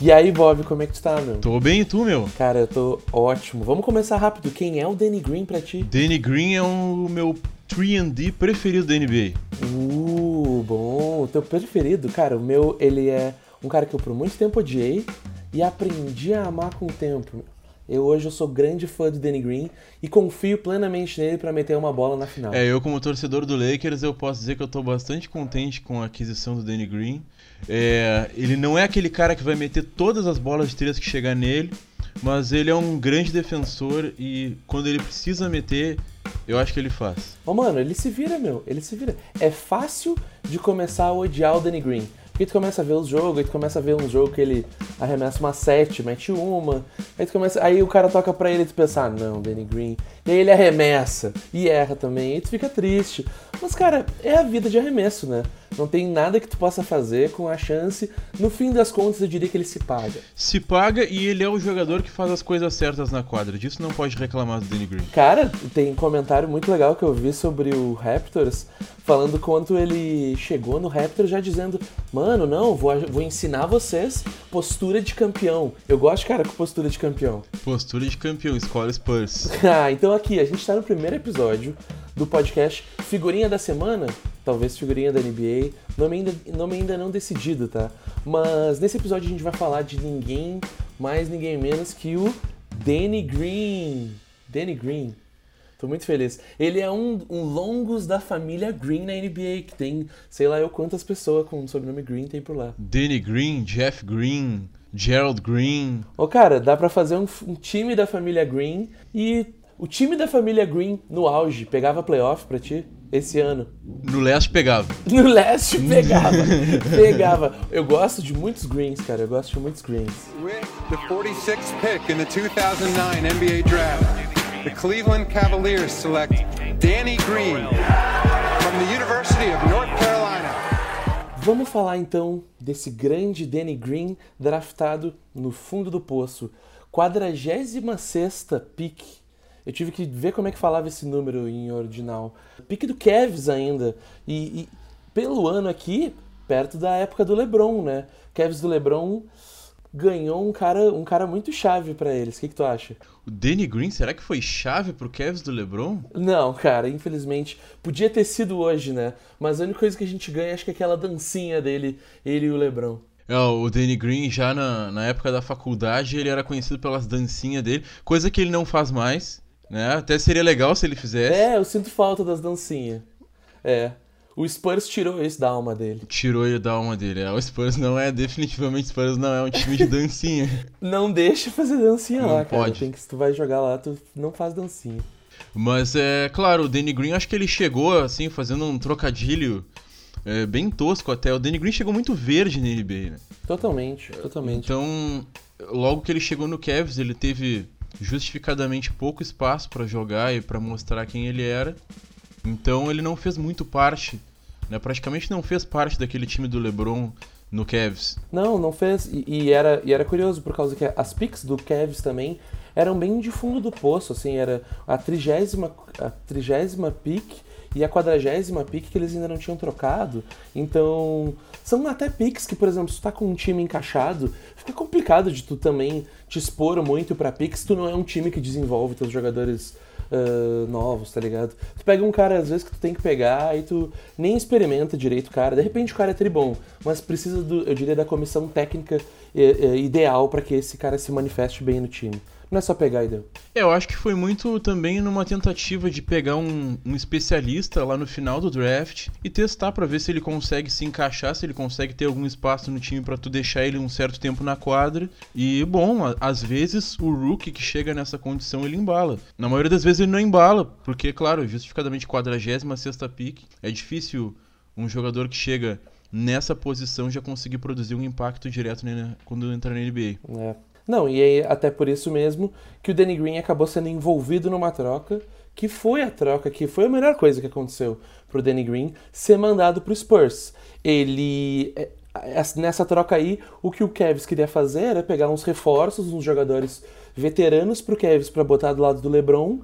E aí, Bob, como é que tu tá, meu? Tô bem, e tu, meu? Cara, eu tô ótimo. Vamos começar rápido. Quem é o Danny Green pra ti? Danny Green é o meu 3D preferido da NBA. Uh, bom. O teu preferido? Cara, o meu, ele é um cara que eu por muito tempo odiei e aprendi a amar com o tempo. Eu hoje eu sou grande fã do Danny Green e confio plenamente nele para meter uma bola na final. É, eu como torcedor do Lakers, eu posso dizer que eu tô bastante contente com a aquisição do Danny Green. É, ele não é aquele cara que vai meter todas as bolas de três que chegar nele, mas ele é um grande defensor e quando ele precisa meter, eu acho que ele faz. Ô, mano, ele se vira, meu. Ele se vira. É fácil de começar a odiar o Danny Green. Porque tu começa a ver os jogos, aí tu começa a ver um jogo que ele arremessa uma 7, mete uma. Aí, tu começa, aí o cara toca pra ele e tu pensa, ah, não, Danny Green. E aí ele arremessa e erra também, e tu fica triste. Mas, cara, é a vida de arremesso, né? Não tem nada que tu possa fazer com a chance. No fim das contas, eu diria que ele se paga. Se paga e ele é o jogador que faz as coisas certas na quadra. Disso não pode reclamar do Danny Green. Cara, tem um comentário muito legal que eu vi sobre o Raptors, falando quanto ele chegou no Raptors já dizendo: Mano, não, vou, vou ensinar vocês postura de campeão. Eu gosto, cara, com postura de campeão. Postura de campeão, escola Spurs. ah, então aqui, a gente tá no primeiro episódio do podcast Figurinha da Semana, talvez figurinha da NBA, nome ainda, nome ainda não decidido, tá? Mas nesse episódio a gente vai falar de ninguém mais, ninguém menos que o Danny Green. Danny Green. Tô muito feliz. Ele é um, um longos da família Green na NBA, que tem, sei lá eu quantas pessoas com o sobrenome Green tem por lá. Danny Green, Jeff Green, Gerald Green. Ô cara, dá pra fazer um, um time da família Green e o time da família Green no auge pegava playoff pra ti esse ano? No leste pegava. No leste pegava. pegava. Eu gosto de muitos Greens, cara. Eu gosto de muitos Greens. With the 46th pick in the 2009 NBA Draft, the Cleveland Cavaliers select Danny Green from the University of North Carolina. Vamos falar então desse grande Danny Green draftado no fundo do poço. 46 pick eu tive que ver como é que falava esse número em original. Pique do Kevs ainda. E, e, pelo ano aqui, perto da época do LeBron, né? Kevs do LeBron ganhou um cara, um cara muito chave para eles. O que, que, tu acha? O Danny Green, será que foi chave pro Kevs do LeBron? Não, cara, infelizmente. Podia ter sido hoje, né? Mas a única coisa que a gente ganha acho que é aquela dancinha dele, ele e o LeBron. É, o Danny Green já na, na época da faculdade ele era conhecido pelas dancinhas dele, coisa que ele não faz mais. Né? Até seria legal se ele fizesse. É, eu sinto falta das dancinhas. É. O Spurs tirou isso da alma dele. Tirou ele da alma dele. É, o Spurs não é, definitivamente, o Spurs não é um time de dancinha. não deixa fazer dancinha não lá, cara. Pode. Tem que, se tu vai jogar lá, tu não faz dancinha. Mas é claro, o Danny Green, acho que ele chegou assim, fazendo um trocadilho é, bem tosco até. O Danny Green chegou muito verde na NBA, né? Totalmente, totalmente. Então, logo que ele chegou no Cavs, ele teve justificadamente pouco espaço para jogar e para mostrar quem ele era. Então ele não fez muito parte, né? praticamente não fez parte daquele time do LeBron no Cavs. Não, não fez. E, e, era, e era curioso por causa que as picks do Cavs também eram bem de fundo do poço, assim, era a trigésima, a trigésima pick e a quadragésima pick que eles ainda não tinham trocado. Então, são até picks que, por exemplo, se tu tá com um time encaixado, fica complicado de tu também te expor muito pra picks, tu não é um time que desenvolve teus jogadores uh, novos, tá ligado? Tu pega um cara, às vezes, que tu tem que pegar e tu nem experimenta direito o cara. De repente o cara é tribom, mas precisa, do, eu diria, da comissão técnica uh, ideal para que esse cara se manifeste bem no time. Não é só pegar e deu. É, eu acho que foi muito também numa tentativa de pegar um, um especialista lá no final do draft e testar para ver se ele consegue se encaixar, se ele consegue ter algum espaço no time para tu deixar ele um certo tempo na quadra. E, bom, às vezes o rookie que chega nessa condição ele embala. Na maioria das vezes ele não embala, porque, claro, justificadamente 46 sexta pick, é difícil um jogador que chega nessa posição já conseguir produzir um impacto direto né, quando entrar na NBA. É. Não, e aí até por isso mesmo que o Danny Green acabou sendo envolvido numa troca, que foi a troca que foi a melhor coisa que aconteceu pro Danny Green ser mandado pro Spurs. Ele é, nessa troca aí, o que o Cavs queria fazer era pegar uns reforços, uns jogadores veteranos pro Cavs para botar do lado do LeBron.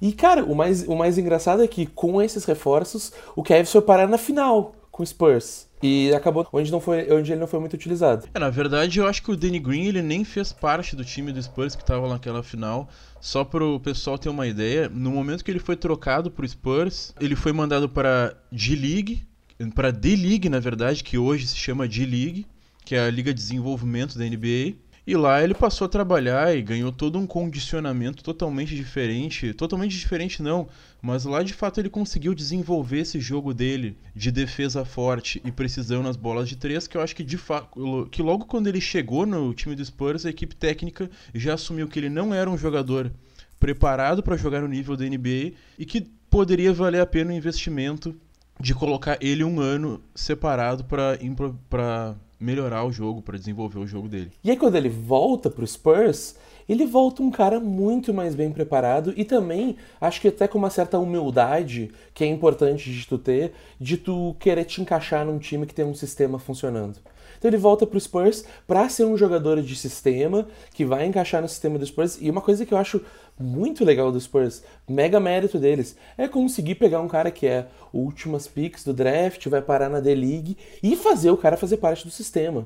E cara, o mais, o mais engraçado é que com esses reforços, o Cavs foi parar na final com o Spurs. E acabou onde, não foi, onde ele não foi muito utilizado. É, na verdade, eu acho que o Danny Green ele nem fez parte do time do Spurs que estava naquela final. Só para o pessoal ter uma ideia, no momento que ele foi trocado para o Spurs, ele foi mandado para G-League, para D-League, na verdade, que hoje se chama D-League, que é a liga de desenvolvimento da NBA. E lá ele passou a trabalhar e ganhou todo um condicionamento totalmente diferente. Totalmente diferente não, mas lá de fato ele conseguiu desenvolver esse jogo dele de defesa forte e precisão nas bolas de três, que eu acho que de fato que logo quando ele chegou no time do Spurs, a equipe técnica já assumiu que ele não era um jogador preparado para jogar no nível da NBA e que poderia valer a pena o investimento de colocar ele um ano separado para melhorar o jogo, para desenvolver o jogo dele. E aí quando ele volta pro Spurs, ele volta um cara muito mais bem preparado e também acho que até com uma certa humildade que é importante de tu ter, de tu querer te encaixar num time que tem um sistema funcionando. Então ele volta pro Spurs para ser um jogador de sistema que vai encaixar no sistema do Spurs. E uma coisa que eu acho muito legal do Spurs, mega mérito deles, é conseguir pegar um cara que é últimas picks do draft, vai parar na D-League e fazer o cara fazer parte do sistema.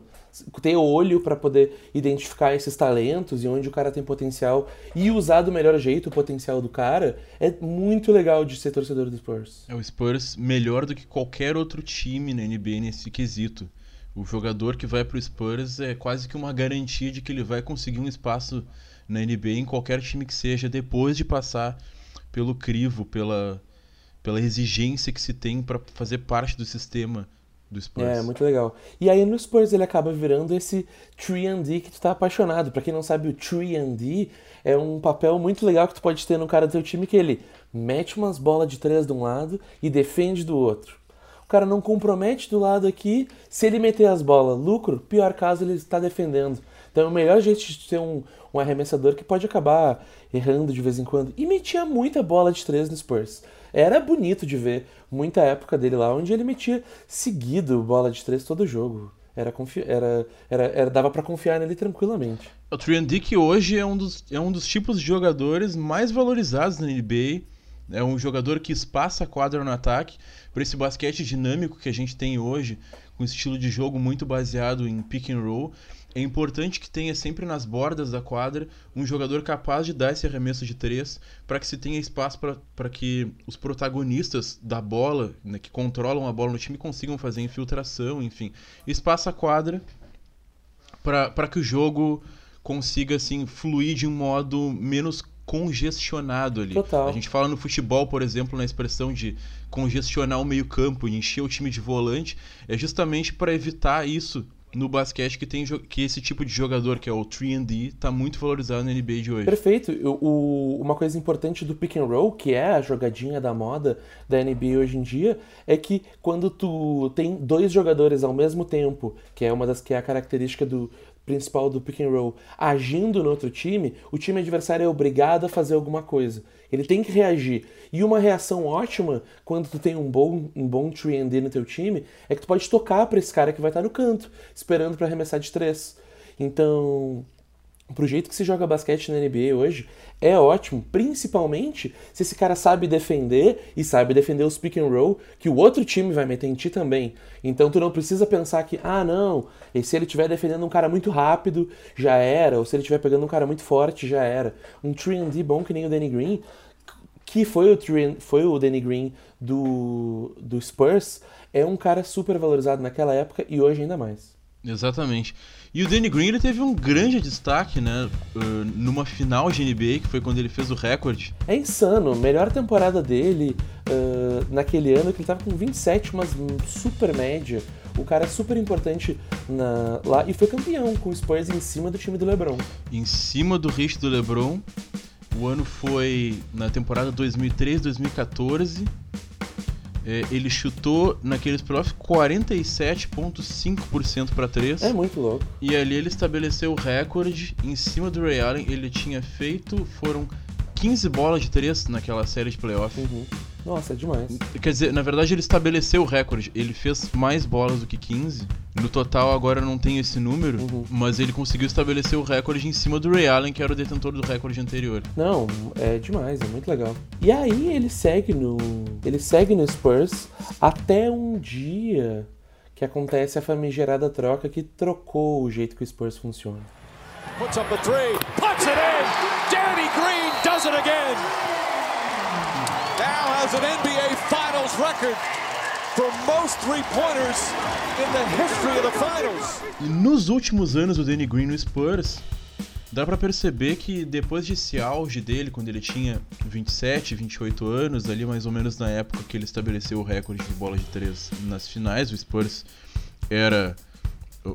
Ter olho para poder identificar esses talentos e onde o cara tem potencial e usar do melhor jeito o potencial do cara é muito legal de ser torcedor do Spurs. É o Spurs melhor do que qualquer outro time na NBA nesse quesito. O jogador que vai para o Spurs é quase que uma garantia de que ele vai conseguir um espaço na NBA em qualquer time que seja depois de passar pelo crivo, pela, pela exigência que se tem para fazer parte do sistema do Spurs. É, muito legal. E aí no Spurs ele acaba virando esse 3D que tu tá apaixonado. Para quem não sabe, o 3D é um papel muito legal que tu pode ter no cara do teu time que ele mete umas bolas de três de um lado e defende do outro o cara não compromete do lado aqui. Se ele meter as bolas, lucro, pior caso ele está defendendo. Então é o melhor jeito de ter um, um arremessador que pode acabar errando de vez em quando. E metia muita bola de três no Spurs. Era bonito de ver muita época dele lá, onde ele metia seguido bola de três todo jogo. Era, era, era, era dava para confiar nele tranquilamente. O Triandic hoje é um, dos, é um dos tipos de jogadores mais valorizados na NBA é um jogador que espaça a quadra no ataque. Para esse basquete dinâmico que a gente tem hoje, com estilo de jogo muito baseado em pick and roll, é importante que tenha sempre nas bordas da quadra um jogador capaz de dar esse arremesso de três para que se tenha espaço para que os protagonistas da bola, né, que controlam a bola no time, consigam fazer infiltração, enfim. Espaça a quadra para que o jogo consiga assim fluir de um modo menos congestionado ali. Total. A gente fala no futebol, por exemplo, na expressão de congestionar o meio-campo e encher o time de volante, é justamente para evitar isso no basquete que tem que esse tipo de jogador, que é o 3D, tá muito valorizado na NBA de hoje. Perfeito. O, o, uma coisa importante do pick and roll, que é a jogadinha da moda da NBA hoje em dia, é que quando tu tem dois jogadores ao mesmo tempo, que é uma das que é a característica do, principal do pick and roll agindo no outro time, o time adversário é obrigado a fazer alguma coisa. Ele tem que reagir. E uma reação ótima quando tu tem um bom um bom 3D no teu time é que tu pode tocar para esse cara que vai estar no canto, esperando para arremessar de três. Então, pro jeito que se joga basquete na NBA hoje, é ótimo, principalmente se esse cara sabe defender e sabe defender os pick and roll que o outro time vai meter em ti também. Então tu não precisa pensar que, ah, não, e se ele estiver defendendo um cara muito rápido, já era, ou se ele estiver pegando um cara muito forte, já era. Um 3D bom que nem o Danny Green, que foi o, foi o Danny Green do, do Spurs, é um cara super valorizado naquela época e hoje ainda mais. Exatamente. E o Danny Green ele teve um grande destaque, né? Uh, numa final de NBA, que foi quando ele fez o recorde. É insano. Melhor temporada dele uh, naquele ano, que ele tava com 27, mas super média. O cara é super importante na, lá e foi campeão com o Spurs em cima do time do LeBron. Em cima do hit do LeBron. O ano foi na temporada 2013-2014 é, ele chutou naqueles playoffs 47,5% para 3. É muito louco. E ali ele estabeleceu o recorde em cima do Ray Allen. Ele tinha feito, foram 15 bolas de 3 naquela série de playoffs. Uhum. Nossa, é demais. Quer dizer, na verdade ele estabeleceu o recorde. Ele fez mais bolas do que 15. No total agora não tem esse número, uhum. mas ele conseguiu estabelecer o recorde em cima do Ray Allen, que era o detentor do recorde anterior. Não, é demais, é muito legal. E aí ele segue no ele segue no Spurs até um dia que acontece a famigerada troca que trocou o jeito que o Spurs funciona. Puts up a three, puts it in. Danny Green does it again. Has an NBA Finals record for most three-pointers in the history of the finals. E nos últimos anos o Danny Green no Spurs, dá para perceber que depois desse auge dele, quando ele tinha 27, 28 anos, ali mais ou menos na época que ele estabeleceu o recorde de bola de três nas finais, o Spurs era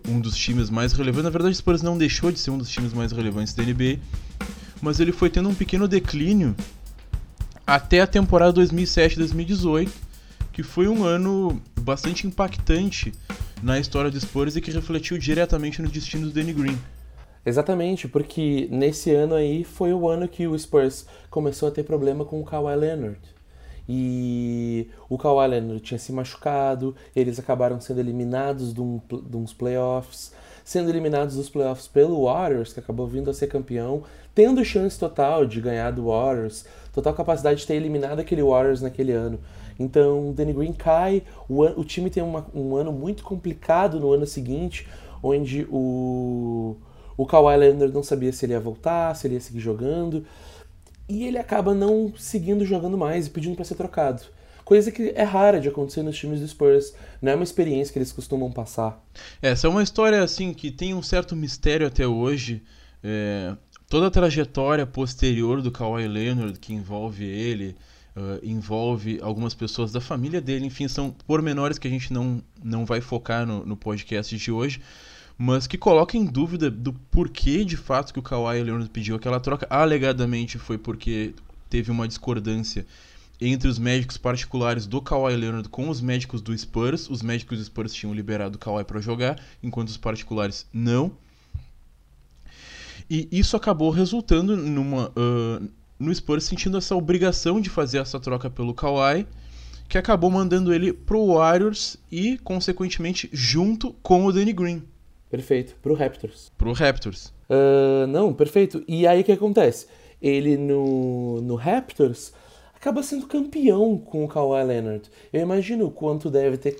um dos times mais relevantes. Na verdade, o Spurs não deixou de ser um dos times mais relevantes da NBA, mas ele foi tendo um pequeno declínio até a temporada 2007-2018, que foi um ano bastante impactante na história do Spurs e que refletiu diretamente no destino do Danny Green. Exatamente, porque nesse ano aí foi o ano que o Spurs começou a ter problema com o Kawhi Leonard. E o Kawhi Leonard tinha se machucado, eles acabaram sendo eliminados de, um, de uns playoffs, sendo eliminados dos playoffs pelo Warriors, que acabou vindo a ser campeão, tendo chance total de ganhar do Warriors, total capacidade de ter eliminado aquele Warriors naquele ano. Então, o Danny Green cai, o, o time tem uma, um ano muito complicado no ano seguinte, onde o o Kawhi Leonard não sabia se ele ia voltar, se ele ia seguir jogando. E ele acaba não seguindo jogando mais e pedindo para ser trocado. Coisa que é rara de acontecer nos times do Spurs. Não é uma experiência que eles costumam passar. Essa é uma história assim que tem um certo mistério até hoje. É, toda a trajetória posterior do Kawhi Leonard que envolve ele, uh, envolve algumas pessoas da família dele, enfim, são pormenores que a gente não, não vai focar no, no podcast de hoje mas que coloca em dúvida do porquê de fato que o Kawhi Leonard pediu aquela troca. Alegadamente foi porque teve uma discordância entre os médicos particulares do Kawhi Leonard com os médicos do Spurs. Os médicos do Spurs tinham liberado o Kawhi para jogar, enquanto os particulares não. E isso acabou resultando numa, uh, no Spurs sentindo essa obrigação de fazer essa troca pelo Kawhi, que acabou mandando ele pro Warriors e, consequentemente, junto com o Danny Green. Perfeito. Pro Raptors. Pro Raptors. Uh, não, perfeito. E aí o que acontece? Ele no, no Raptors acaba sendo campeão com o Kawhi Leonard. Eu imagino o quanto deve ter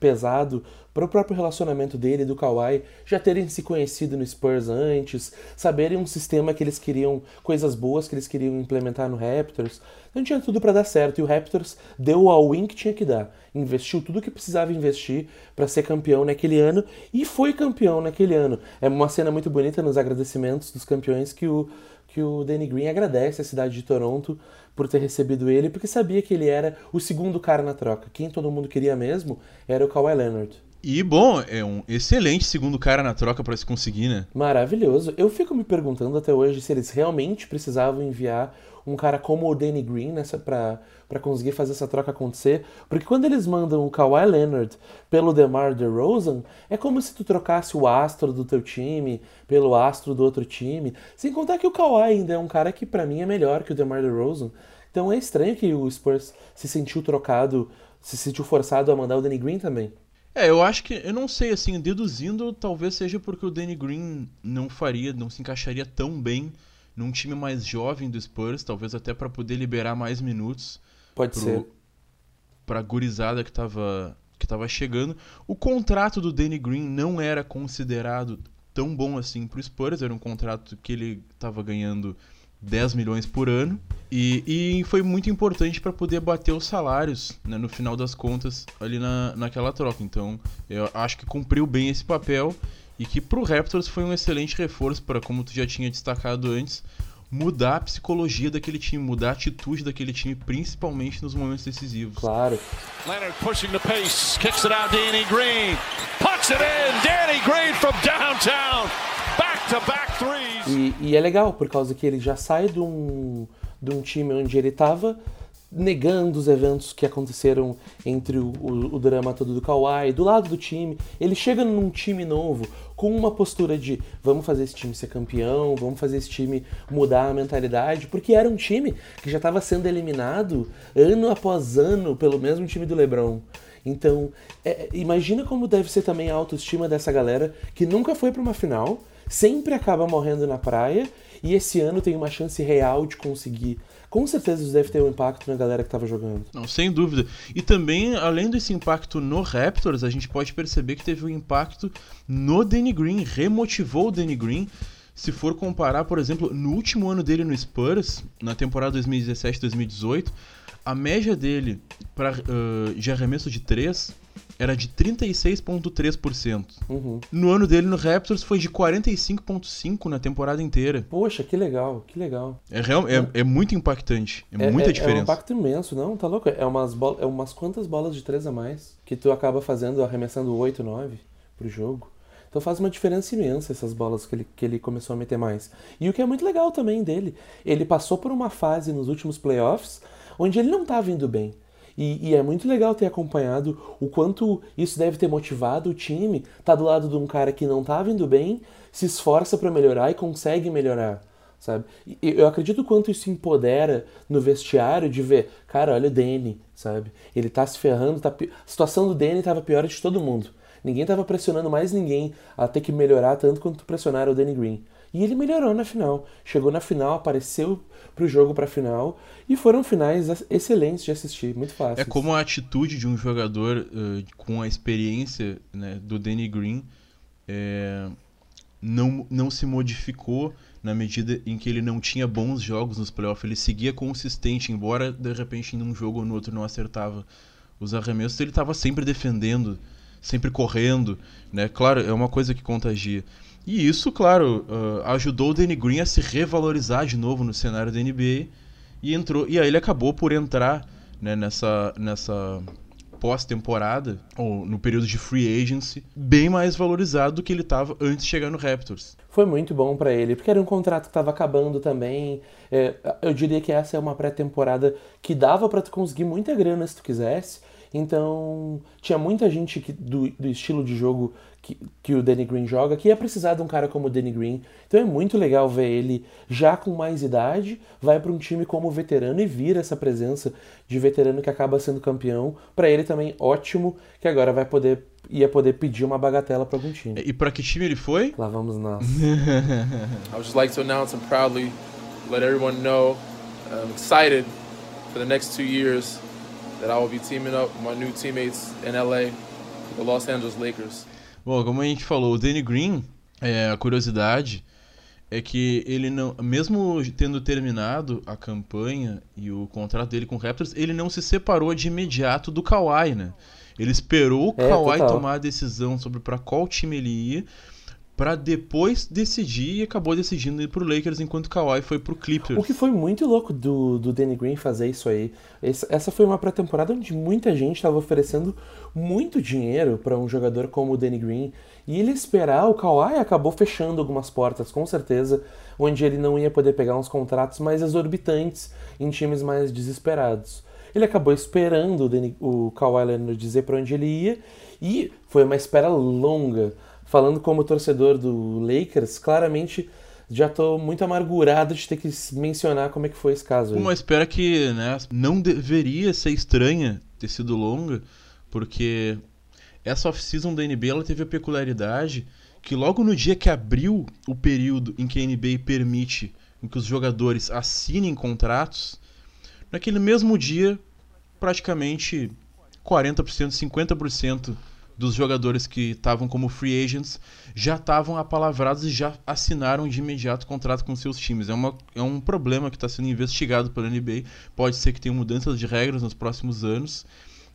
pesado para o próprio relacionamento dele e do Kawhi já terem se conhecido no Spurs antes, saberem um sistema que eles queriam, coisas boas que eles queriam implementar no Raptors. Então tinha tudo para dar certo e o Raptors deu o all-in que tinha que dar. Investiu tudo que precisava investir para ser campeão naquele ano e foi campeão naquele ano. É uma cena muito bonita nos agradecimentos dos campeões que o que o Danny Green agradece a cidade de Toronto por ter recebido ele, porque sabia que ele era o segundo cara na troca. Quem todo mundo queria mesmo era o Kawhi Leonard. E bom, é um excelente segundo cara na troca para se conseguir, né? Maravilhoso. Eu fico me perguntando até hoje se eles realmente precisavam enviar um cara como o Danny Green nessa para conseguir fazer essa troca acontecer, porque quando eles mandam o Kawhi Leonard pelo DeMar DeRozan, é como se tu trocasse o astro do teu time pelo astro do outro time, sem contar que o Kawhi ainda é um cara que para mim é melhor que o DeMar DeRozan. Então é estranho que o Spurs se sentiu trocado, se sentiu forçado a mandar o Danny Green também. É, eu acho que, eu não sei, assim, deduzindo, talvez seja porque o Danny Green não faria, não se encaixaria tão bem num time mais jovem do Spurs, talvez até para poder liberar mais minutos. Pode pro, ser. Pra gurizada que tava, que tava chegando. O contrato do Danny Green não era considerado tão bom assim pro Spurs, era um contrato que ele tava ganhando 10 milhões por ano. E, e foi muito importante para poder bater os salários né, no final das contas ali na, naquela troca. Então eu acho que cumpriu bem esse papel e que pro Raptors foi um excelente reforço para, como tu já tinha destacado antes, mudar a psicologia daquele time, mudar a atitude daquele time, principalmente nos momentos decisivos. Claro. Leonard pushing the pace, kicks it out Danny Green, puts it in, Danny Green from downtown. E, e, é legal, por causa que ele já sai de um, de um time onde ele estava negando os eventos que aconteceram entre o, o, o, drama todo do Kawhi, do lado do time. Ele chega num time novo com uma postura de vamos fazer esse time ser campeão, vamos fazer esse time mudar a mentalidade, porque era um time que já estava sendo eliminado ano após ano pelo mesmo time do LeBron. Então, é, imagina como deve ser também a autoestima dessa galera que nunca foi para uma final, sempre acaba morrendo na praia e esse ano tem uma chance real de conseguir. Com certeza isso deve ter um impacto na galera que estava jogando. Não, sem dúvida. E também, além desse impacto no Raptors, a gente pode perceber que teve um impacto no Danny Green, remotivou o Danny Green. Se for comparar, por exemplo, no último ano dele no Spurs, na temporada 2017-2018, a média dele pra, uh, de arremesso de 3 era de 36,3%. Uhum. No ano dele no Raptors foi de 45,5% na temporada inteira. Poxa, que legal, que legal. É, real, é, é muito impactante. É, muita diferença. É um impacto imenso, não? Tá louco? É umas, é umas quantas bolas de 3 a mais que tu acaba fazendo, arremessando 8, 9 pro jogo. Então faz uma diferença imensa essas bolas que ele, que ele começou a meter mais. E o que é muito legal também dele, ele passou por uma fase nos últimos playoffs onde ele não estava indo bem. E, e, é muito legal ter acompanhado o quanto isso deve ter motivado o time. Tá do lado de um cara que não tá indo bem, se esforça para melhorar e consegue melhorar, sabe? E eu acredito quanto isso empodera no vestiário de ver, cara, olha o Danny, sabe? Ele tá se ferrando, tá... a situação do Danny tava pior de todo mundo. Ninguém tava pressionando mais ninguém a ter que melhorar tanto quanto pressionaram o Danny Green. E ele melhorou na final. Chegou na final, apareceu pro jogo pra final. E foram finais excelentes de assistir, muito fácil. É como a atitude de um jogador uh, com a experiência né, do Danny Green é, não, não se modificou na medida em que ele não tinha bons jogos nos playoffs. Ele seguia consistente, embora de repente em um jogo ou no outro não acertava os arremessos, ele estava sempre defendendo, sempre correndo. Né? Claro, é uma coisa que contagia. E isso, claro, uh, ajudou o Danny Green a se revalorizar de novo no cenário da NBA e entrou e aí ele acabou por entrar né, nessa nessa pós-temporada ou no período de free agency bem mais valorizado do que ele estava antes de chegar no Raptors. Foi muito bom para ele porque era um contrato que estava acabando também. É, eu diria que essa é uma pré-temporada que dava para tu conseguir muita grana se tu quisesse. Então, tinha muita gente que, do, do estilo de jogo que, que o Danny Green joga que ia precisar de um cara como o Danny Green. Então é muito legal ver ele já com mais idade, vai para um time como veterano e vira essa presença de veterano que acaba sendo campeão. Para ele também ótimo, que agora vai poder ia poder pedir uma bagatela para algum time. E para que time ele foi? Lá vamos nós. I would just like to announce and proudly let everyone know I'm excited for the next two years that I will be teaming up with my new teammates in LA, the Los Angeles Lakers. Bom, como a gente falou, o Danny Green, é, a curiosidade é que ele não, mesmo tendo terminado a campanha e o contrato dele com o Raptors, ele não se separou de imediato do Kawhi, né? Ele esperou o é, Kawhi total. tomar a decisão sobre para qual time ele ia para depois decidir e acabou decidindo ir pro Lakers enquanto Kawhi foi pro Clippers. O que foi muito louco do, do Danny Green fazer isso aí. Essa foi uma pré-temporada onde muita gente estava oferecendo muito dinheiro para um jogador como o Danny Green e ele esperar o Kawhi acabou fechando algumas portas, com certeza, onde ele não ia poder pegar uns contratos mais exorbitantes em times mais desesperados. Ele acabou esperando o, Danny, o Kawhi Leonard dizer para onde ele ia e foi uma espera longa falando como torcedor do Lakers, claramente já estou muito amargurado de ter que mencionar como é que foi esse caso. Uma espera que né, não deveria ser estranha ter sido longa, porque essa off-season da NBA ela teve a peculiaridade que logo no dia que abriu o período em que a NBA permite que os jogadores assinem contratos, naquele mesmo dia, praticamente 40%, 50% dos jogadores que estavam como free agents já estavam apalavrados e já assinaram de imediato contrato com seus times. É, uma, é um problema que está sendo investigado pela NBA. Pode ser que tenha mudanças de regras nos próximos anos.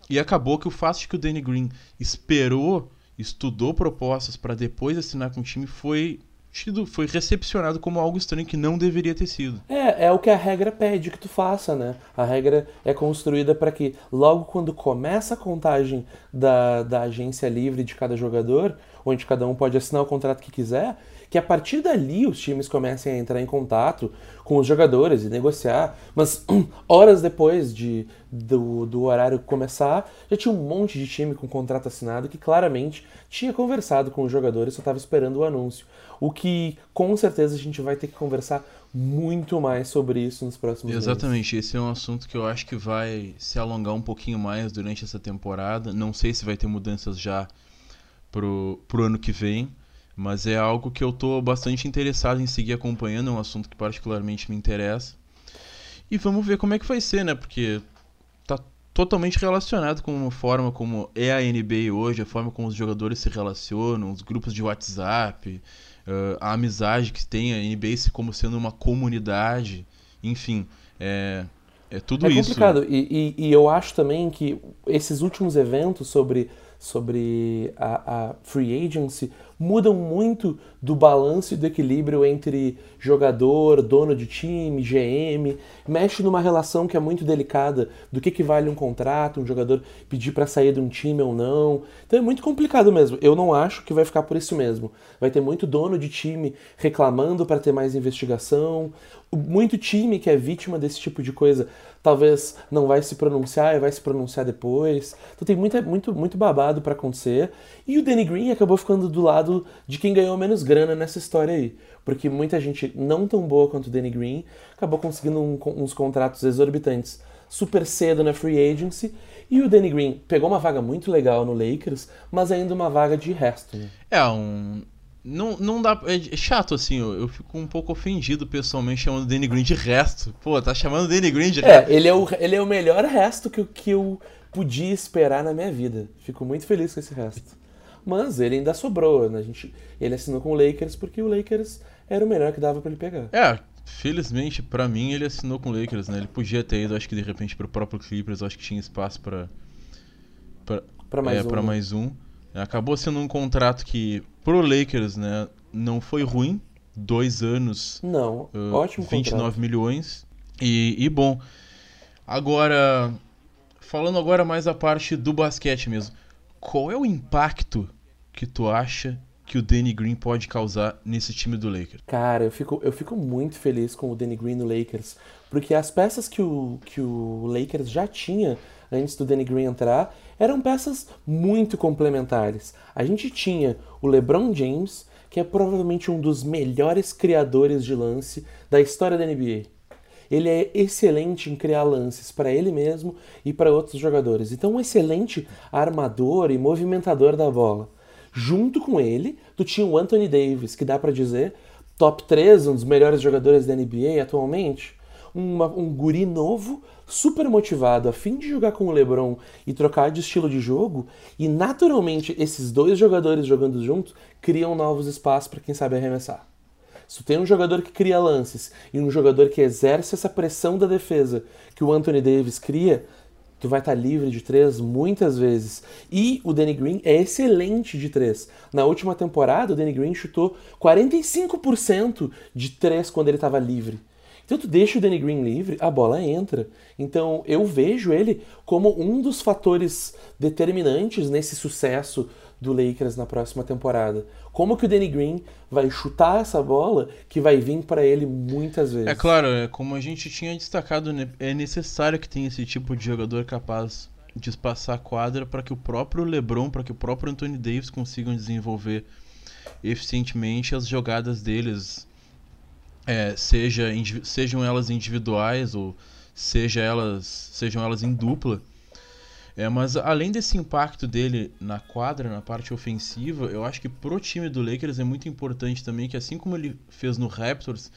E acabou que o fato de que o Danny Green esperou, estudou propostas para depois assinar com o time foi tido, foi recepcionado como algo estranho que não deveria ter sido. É, é o que a regra pede que tu faça, né? A regra é construída para que logo quando começa a contagem da, da agência livre de cada jogador, onde cada um pode assinar o contrato que quiser, que a partir dali os times comecem a entrar em contato com os jogadores e negociar. Mas horas depois de, do, do horário começar, já tinha um monte de time com contrato assinado que claramente tinha conversado com os jogadores, só estava esperando o anúncio. O que com certeza a gente vai ter que conversar muito mais sobre isso nos próximos Exatamente, meses. esse é um assunto que eu acho que vai se alongar um pouquinho mais durante essa temporada. Não sei se vai ter mudanças já pro, pro ano que vem. Mas é algo que eu tô bastante interessado em seguir acompanhando, é um assunto que particularmente me interessa. E vamos ver como é que vai ser, né? Porque tá totalmente relacionado com a forma como é a NBA hoje, a forma como os jogadores se relacionam, os grupos de WhatsApp, a amizade que tem a NBA como sendo uma comunidade, enfim, é, é tudo é isso. É complicado, e, e, e, eu acho também que esses últimos eventos sobre, sobre a, a free agency mudam muito do balanço e do equilíbrio entre jogador, dono de time, GM, mexe numa relação que é muito delicada do que, que vale um contrato, um jogador pedir para sair de um time ou não. Então é muito complicado mesmo. Eu não acho que vai ficar por isso mesmo. Vai ter muito dono de time reclamando para ter mais investigação, muito time que é vítima desse tipo de coisa talvez não vai se pronunciar e vai se pronunciar depois. Então tem muita, muito, muito babado para acontecer. E o Danny Green acabou ficando do lado de quem ganhou menos grana nessa história aí. Porque muita gente não tão boa quanto o Danny Green acabou conseguindo um, uns contratos exorbitantes super cedo na free agency. E o Danny Green pegou uma vaga muito legal no Lakers, mas ainda uma vaga de resto. Né? É, um, não, não dá. É chato assim, eu, eu fico um pouco ofendido pessoalmente chamando o Danny Green de resto. Pô, tá chamando o Danny Green de resto. É, ele é o, ele é o melhor resto que, que eu podia esperar na minha vida. Fico muito feliz com esse resto. Mas ele ainda sobrou, né? A gente, ele assinou com o Lakers porque o Lakers era o melhor que dava para ele pegar. É, felizmente para mim ele assinou com o Lakers, né? Ele podia ter ido, acho que de repente pro próprio Clippers, acho que tinha espaço para para mais, é, um. Pra mais um. Acabou sendo um contrato que pro Lakers, né, não foi ruim. Dois anos. Não, uh, ótimo 29 contrato. milhões. E, e bom. Agora, falando agora mais a parte do basquete mesmo. Qual é o impacto que tu acha que o Danny Green pode causar nesse time do Lakers? Cara, eu fico, eu fico muito feliz com o Danny Green no Lakers, porque as peças que o, que o Lakers já tinha antes do Danny Green entrar eram peças muito complementares. A gente tinha o LeBron James, que é provavelmente um dos melhores criadores de lance da história da NBA. Ele é excelente em criar lances para ele mesmo e para outros jogadores. Então, um excelente armador e movimentador da bola. Junto com ele, tu tinha o Anthony Davis, que dá para dizer top 3, um dos melhores jogadores da NBA atualmente. Uma, um guri novo, super motivado, a fim de jogar com o LeBron e trocar de estilo de jogo, e naturalmente esses dois jogadores jogando juntos criam novos espaços para quem sabe arremessar. Se tu tem um jogador que cria lances e um jogador que exerce essa pressão da defesa que o Anthony Davis cria, tu vai estar livre de três muitas vezes. E o Danny Green é excelente de três. Na última temporada, o Danny Green chutou 45% de três quando ele estava livre. Então tu deixa o Danny Green livre, a bola entra. Então eu vejo ele como um dos fatores determinantes nesse sucesso do Lakers na próxima temporada. Como que o Danny Green vai chutar essa bola que vai vir para ele muitas vezes? É claro, é, como a gente tinha destacado, né, é necessário que tenha esse tipo de jogador capaz de espaçar a quadra para que o próprio LeBron, para que o próprio Anthony Davis consigam desenvolver eficientemente as jogadas deles é, seja, sejam elas individuais ou seja elas, sejam elas em dupla. É, mas além desse impacto dele na quadra, na parte ofensiva, eu acho que pro time do Lakers é muito importante também que assim como ele fez no Raptors,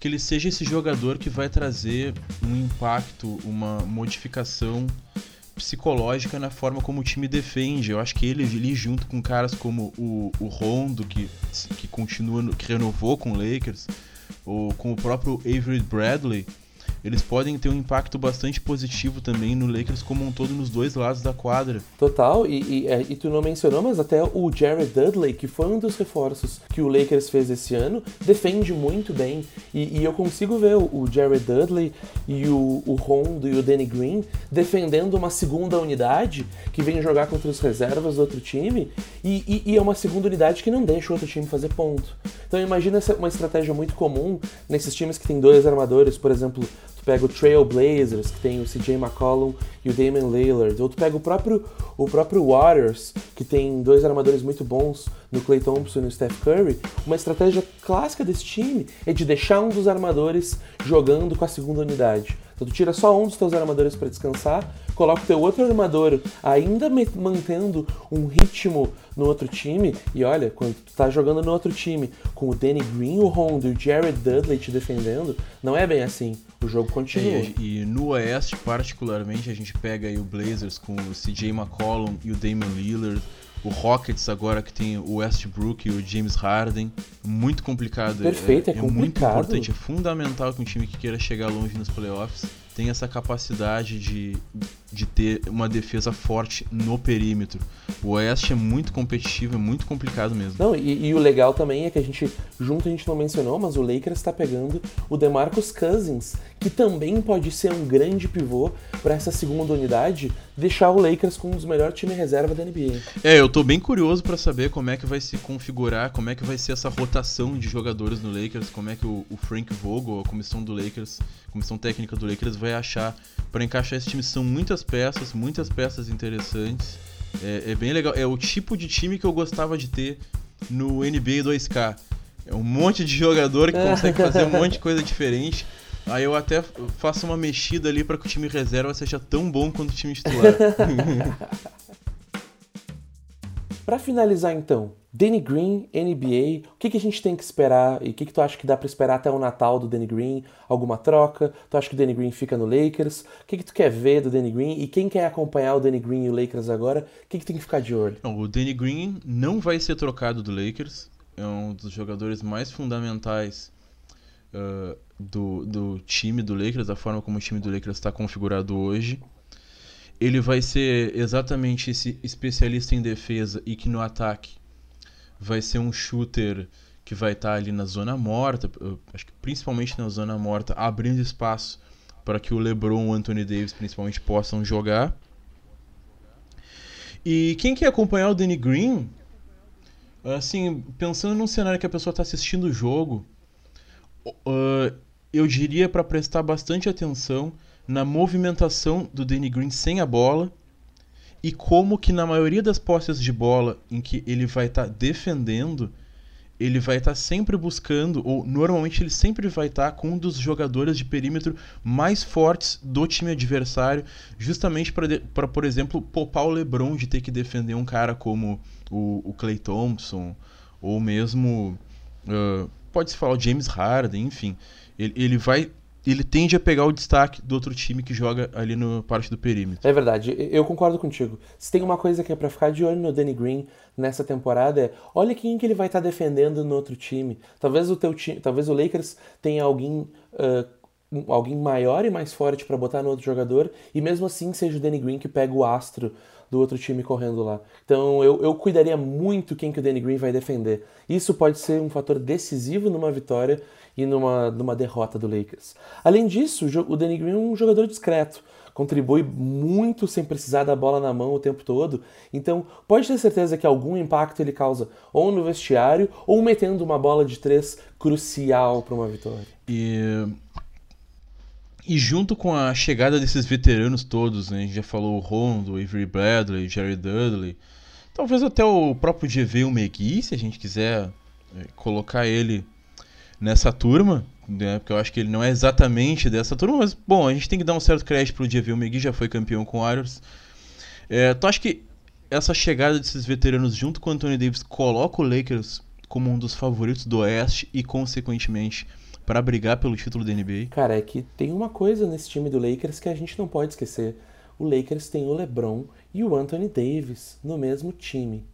que ele seja esse jogador que vai trazer um impacto, uma modificação psicológica na forma como o time defende. Eu acho que ele ali junto com caras como o, o Rondo, que, que continua, que renovou com o Lakers, ou com o próprio Avery Bradley, eles podem ter um impacto bastante positivo também no Lakers como um todo nos dois lados da quadra. Total, e, e, é, e, tu não mencionou, mas até o Jared Dudley, que foi um dos reforços que o Lakers fez esse ano, defende muito bem. E, e eu consigo ver o, Jared Dudley e o, o Rondo e o Danny Green defendendo uma segunda unidade que vem jogar contra os reservas do outro time, e, e é uma segunda unidade que não deixa o outro time fazer ponto. Então imagina uma estratégia muito comum nesses times que tem dois armadores, por exemplo, Tu pega o Trail Blazers, que tem o CJ McCollum e o Damian Lillard. Ou tu pega o próprio, o próprio Warriors, que tem dois armadores muito bons no Clay Thompson e no Steph Curry. Uma estratégia clássica desse time é de deixar um dos armadores jogando com a segunda unidade. Então tu tira só um dos teus armadores para descansar, coloca o teu outro armador ainda mantendo um ritmo no outro time, e olha, quando tu tá jogando no outro time com o Danny Green, o Rondo e o Jared Dudley te defendendo, não é bem assim. O jogo continua. É, e no Oeste, particularmente, a gente pega aí o Blazers com o CJ McCollum e o Damian Lillard o Rockets agora que tem o Westbrook e o James Harden. Muito complicado. Perfeito, é, é, é muito importante, é fundamental que um time que queira chegar longe nos playoffs tenha essa capacidade de, de ter uma defesa forte no perímetro. O Oeste é muito competitivo, é muito complicado mesmo. Não, e, e o legal também é que a gente, junto a gente não mencionou, mas o Lakers está pegando o DeMarcus Cousins, que também pode ser um grande pivô para essa segunda unidade, deixar o Lakers com um dos melhores times reserva da NBA. É, eu tô bem curioso para saber como é que vai se configurar, como é que vai ser essa rotação de jogadores no Lakers, como é que o, o Frank Vogel, a comissão do Lakers, a comissão técnica do Lakers vai achar para encaixar esse time. São muitas peças, muitas peças interessantes. É, é, bem legal. É o tipo de time que eu gostava de ter no NBA 2K. É um monte de jogador que consegue fazer um monte de coisa diferente. Aí eu até faço uma mexida ali para que o time reserva seja tão bom quanto o time titular. para finalizar então, Danny Green, NBA, o que, que a gente tem que esperar e o que, que tu acha que dá para esperar até o Natal do Danny Green? Alguma troca? Tu acha que o Danny Green fica no Lakers? O que, que tu quer ver do Danny Green? E quem quer acompanhar o Danny Green e o Lakers agora, o que, que tem que ficar de olho? Não, o Danny Green não vai ser trocado do Lakers. É um dos jogadores mais fundamentais uh, do, do time do Lakers, da forma como o time do Lakers está configurado hoje ele vai ser exatamente esse especialista em defesa e que no ataque vai ser um shooter que vai estar tá ali na zona morta, acho que principalmente na zona morta, abrindo espaço para que o LeBron o Anthony Davis principalmente possam jogar. E quem quer acompanhar o Danny Green, assim, pensando num cenário que a pessoa está assistindo o jogo, uh, eu diria para prestar bastante atenção na movimentação do Danny Green sem a bola e como que na maioria das posses de bola em que ele vai estar tá defendendo, ele vai estar tá sempre buscando, ou normalmente ele sempre vai estar tá com um dos jogadores de perímetro mais fortes do time adversário, justamente para, por exemplo, poupar o LeBron de ter que defender um cara como o, o Clay Thompson, ou mesmo, uh, pode-se falar, o James Harden, enfim. Ele, ele vai ele tende a pegar o destaque do outro time que joga ali no parte do perímetro. É verdade, eu concordo contigo. Se tem uma coisa que é para ficar de olho no Danny Green nessa temporada é, olha quem que ele vai estar tá defendendo no outro time. Talvez o teu time, talvez o Lakers tenha alguém uh, alguém maior e mais forte para botar no outro jogador e mesmo assim seja o Danny Green que pega o astro do outro time correndo lá. Então eu, eu cuidaria muito quem que o Danny Green vai defender. Isso pode ser um fator decisivo numa vitória e numa, numa derrota do Lakers. Além disso, o Danny Green é um jogador discreto, contribui muito sem precisar da bola na mão o tempo todo, então pode ter certeza que algum impacto ele causa ou no vestiário ou metendo uma bola de três crucial para uma vitória. E e junto com a chegada desses veteranos todos, né, a gente já falou o Rondo, Avery Bradley, Jerry Dudley, talvez até o próprio GV o McGee, se a gente quiser é, colocar ele nessa turma, né? Porque eu acho que ele não é exatamente dessa turma, mas bom, a gente tem que dar um certo crédito pro Javier McGee, já foi campeão com o Warriors. É, tu acha que essa chegada desses veteranos junto com o Anthony Davis coloca o Lakers como um dos favoritos do Oeste e, consequentemente, para brigar pelo título da NBA? Cara, é que tem uma coisa nesse time do Lakers que a gente não pode esquecer. O Lakers tem o LeBron e o Anthony Davis no mesmo time.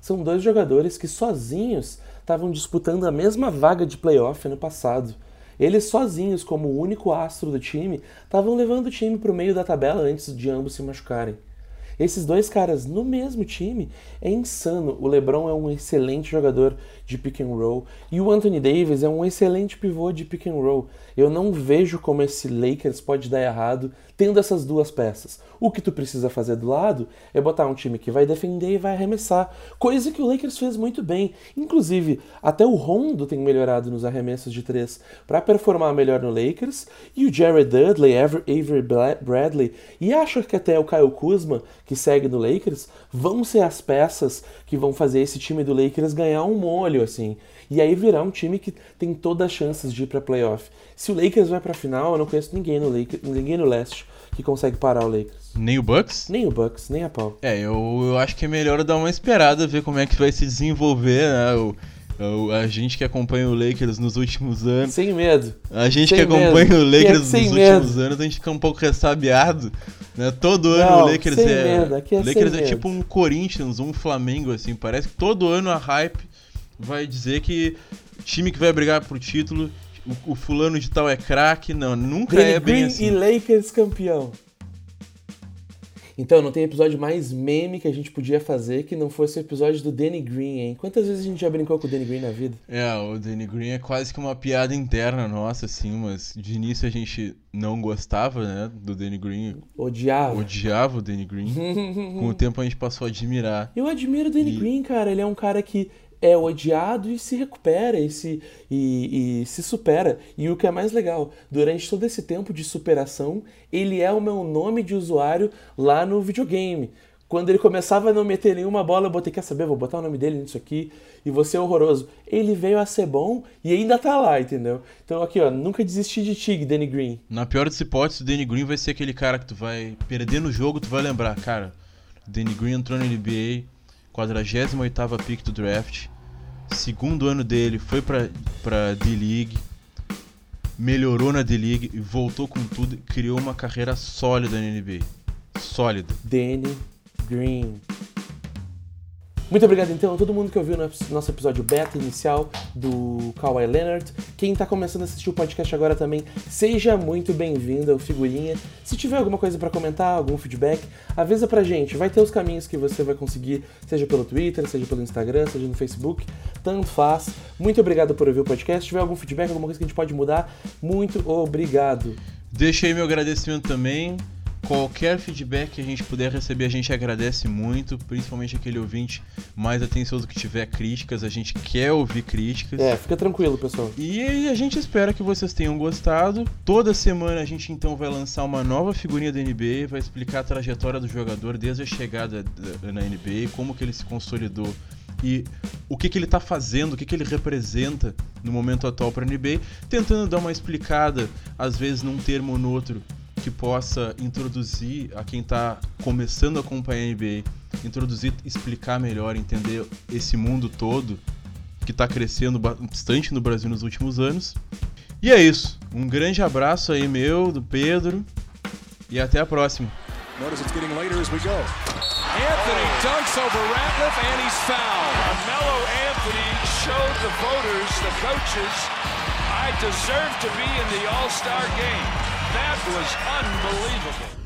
São dois jogadores que sozinhos estavam disputando a mesma vaga de playoff ano passado. Eles sozinhos, como o único astro do time, estavam levando o time para o meio da tabela antes de ambos se machucarem. Esses dois caras no mesmo time é insano. O LeBron é um excelente jogador de pick and roll e o Anthony Davis é um excelente pivô de pick and roll. Eu não vejo como esse Lakers pode dar errado tendo essas duas peças. O que tu precisa fazer do lado é botar um time que vai defender e vai arremessar, coisa que o Lakers fez muito bem. Inclusive, até o Rondo tem melhorado nos arremessos de três para performar melhor no Lakers, e o Jared Dudley, Avery Bradley, e acho que até o Kyle Kuzma, que segue no Lakers, vão ser as peças que vão fazer esse time do Lakers ganhar um molho assim. e aí virar um time que tem todas as chances de ir para playoff. Se o Lakers vai para final, eu não conheço ninguém no Lakers, ninguém no leste que consegue parar o Lakers. Nem o Bucks? Nem o Bucks, nem a pau. É, eu, eu acho que é melhor dar uma esperada, ver como é que vai se desenvolver, né? O, a gente que acompanha o Lakers nos últimos anos. Sem medo. A gente Sem que acompanha medo. o Lakers é nos últimos medo? anos, a gente fica um pouco ressabiado. Né? Todo ano Não, o Lakers é. medo, aqui é o Lakers é medo. tipo um Corinthians, um Flamengo, assim. Parece que todo ano a hype vai dizer que time que vai brigar pro título, o, o fulano de tal é craque. Não, nunca Danny é bem Green assim. e Lakers campeão. Então, não tem episódio mais meme que a gente podia fazer que não fosse o episódio do Danny Green, hein? Quantas vezes a gente já brincou com o Danny Green na vida? É, o Danny Green é quase que uma piada interna nossa, assim, mas de início a gente não gostava, né, do Danny Green, Odiava. odiava o Danny Green. Com o tempo a gente passou a admirar. Eu admiro o Danny E- Green, cara. Ele é um cara que é odiado e se recupera e se, e, e se supera. E o que é mais legal, durante todo esse tempo de superação, ele é o meu nome de usuário lá no videogame. Quando ele começava a não meter nenhuma bola, eu botei, quer saber, vou botar o nome dele nisso aqui e você é horroroso. Ele veio a ser bom e ainda tá lá, entendeu? Então aqui, ó, nunca desisti de ti, Danny Green. Na pior das hipóteses, o Danny Green vai ser aquele cara que tu vai perder no jogo, tu vai lembrar, cara, Danny Green entrou na NBA, 48ª pick do draft, segundo ano dele, foi pra, pra D-League, melhorou na D-League e voltou com tudo, criou uma carreira sólida na NBA. Sólida. Danny Green. Muito obrigado então a todo mundo que ouviu no nosso episódio beta inicial do Kawhi Leonard. Quem está começando a assistir o podcast agora também, seja muito bem-vindo ao Figurinha. Se tiver alguma coisa para comentar, algum feedback, avisa pra gente. Vai ter os caminhos que você vai conseguir, seja pelo Twitter, seja pelo Instagram, seja no Facebook, tanto faz. Muito obrigado por ouvir o podcast. Se tiver algum feedback, alguma coisa que a gente pode mudar, muito obrigado. Deixa aí meu agradecimento também. Qualquer feedback que a gente puder receber, a gente agradece muito, principalmente aquele ouvinte mais atencioso que tiver críticas, a gente quer ouvir críticas. É, fica tranquilo, pessoal. E a gente espera que vocês tenham gostado. Toda semana a gente então vai lançar uma nova figurinha da NBA, vai explicar a trajetória do jogador desde a chegada da- na NBA, como que ele se consolidou e o que, que ele está fazendo, o que, que ele representa no momento atual para a NBA, tentando dar uma explicada, às vezes num termo ou no outro, que possa introduzir a quem está começando a acompanhar a NBA, introduzir, explicar melhor, entender esse mundo todo que está crescendo bastante no Brasil nos últimos anos. E é isso. Um grande abraço aí meu, do Pedro, e até a próxima. Notice it's getting later as we go. Anthony dunks over Ratliff and he's fouled. Carmelo Anthony showed the voters, the coaches, I deserve to be in the All-Star game. That was unbelievable.